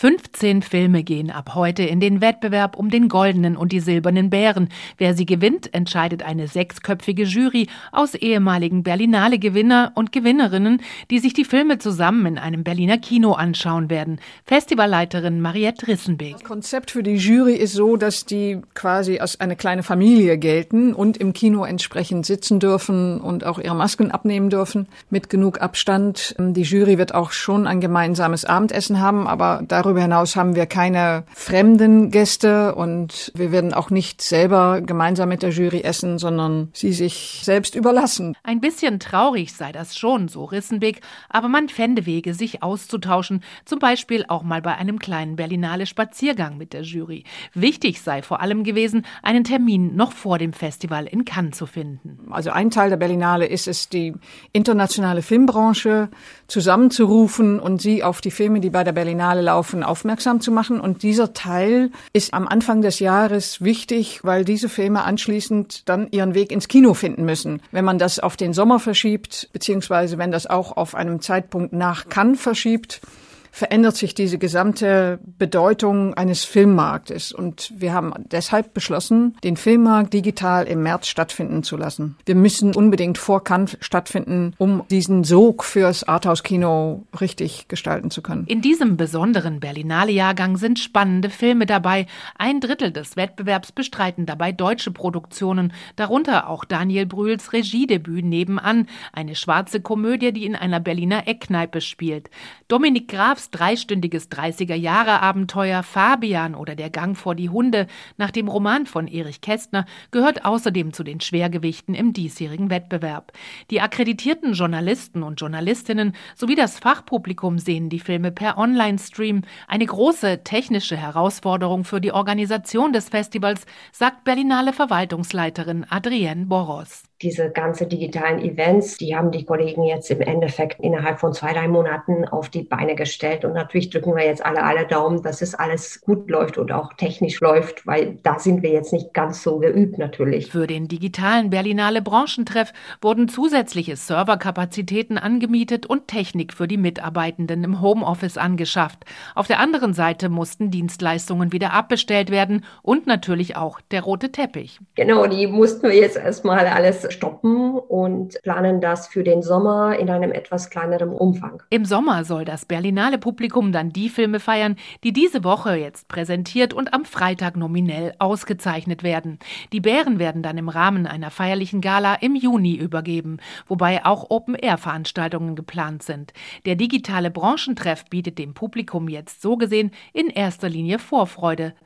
fünf 15 Filme gehen ab heute in den Wettbewerb um den goldenen und die silbernen Bären. Wer sie gewinnt, entscheidet eine sechsköpfige Jury aus ehemaligen Berlinale Gewinner und Gewinnerinnen, die sich die Filme zusammen in einem Berliner Kino anschauen werden. Festivalleiterin Mariette Rissenbeek. Das Konzept für die Jury ist so, dass die quasi als eine kleine Familie gelten und im Kino entsprechend sitzen dürfen und auch ihre Masken abnehmen dürfen mit genug Abstand. Die Jury wird auch schon ein gemeinsames Abendessen haben, aber darüber Darüber hinaus haben wir keine fremden Gäste und wir werden auch nicht selber gemeinsam mit der Jury essen, sondern sie sich selbst überlassen. Ein bisschen traurig sei das schon, so Rissenbeck, aber man fände Wege, sich auszutauschen, zum Beispiel auch mal bei einem kleinen Berlinale Spaziergang mit der Jury. Wichtig sei vor allem gewesen, einen Termin noch vor dem Festival in Cannes zu finden. Also ein Teil der Berlinale ist es, die internationale Filmbranche zusammenzurufen und sie auf die Filme, die bei der Berlinale laufen, Sachen aufmerksam zu machen. Und dieser Teil ist am Anfang des Jahres wichtig, weil diese Filme anschließend dann ihren Weg ins Kino finden müssen. Wenn man das auf den Sommer verschiebt, beziehungsweise wenn das auch auf einem Zeitpunkt nach Cannes verschiebt, verändert sich diese gesamte Bedeutung eines Filmmarktes. Und wir haben deshalb beschlossen, den Filmmarkt digital im März stattfinden zu lassen. Wir müssen unbedingt vor Cannes stattfinden, um diesen Sog fürs Arthouse-Kino richtig gestalten zu können. In diesem besonderen Berlinale-Jahrgang sind spannende Filme dabei. Ein Drittel des Wettbewerbs bestreiten dabei deutsche Produktionen, darunter auch Daniel Brühls Regiedebüt nebenan, eine schwarze Komödie, die in einer Berliner Eckkneipe spielt. Dominik Graf Grafs dreistündiges 30er-Jahre-Abenteuer Fabian oder Der Gang vor die Hunde nach dem Roman von Erich Kästner gehört außerdem zu den Schwergewichten im diesjährigen Wettbewerb. Die akkreditierten Journalisten und Journalistinnen sowie das Fachpublikum sehen die Filme per Online-Stream. Eine große technische Herausforderung für die Organisation des Festivals, sagt Berlinale Verwaltungsleiterin Adrienne Boros diese ganze digitalen Events, die haben die Kollegen jetzt im Endeffekt innerhalb von zwei, drei Monaten auf die Beine gestellt. Und natürlich drücken wir jetzt alle, alle Daumen, dass es alles gut läuft und auch technisch läuft, weil da sind wir jetzt nicht ganz so geübt natürlich. Für den digitalen Berlinale Branchentreff wurden zusätzliche Serverkapazitäten angemietet und Technik für die Mitarbeitenden im Homeoffice angeschafft. Auf der anderen Seite mussten Dienstleistungen wieder abbestellt werden und natürlich auch der rote Teppich. Genau, die mussten wir jetzt erstmal alles stoppen und planen das für den Sommer in einem etwas kleineren Umfang. Im Sommer soll das Berlinale Publikum dann die Filme feiern, die diese Woche jetzt präsentiert und am Freitag nominell ausgezeichnet werden. Die Bären werden dann im Rahmen einer feierlichen Gala im Juni übergeben, wobei auch Open-Air-Veranstaltungen geplant sind. Der digitale Branchentreff bietet dem Publikum jetzt so gesehen in erster Linie Vorfreude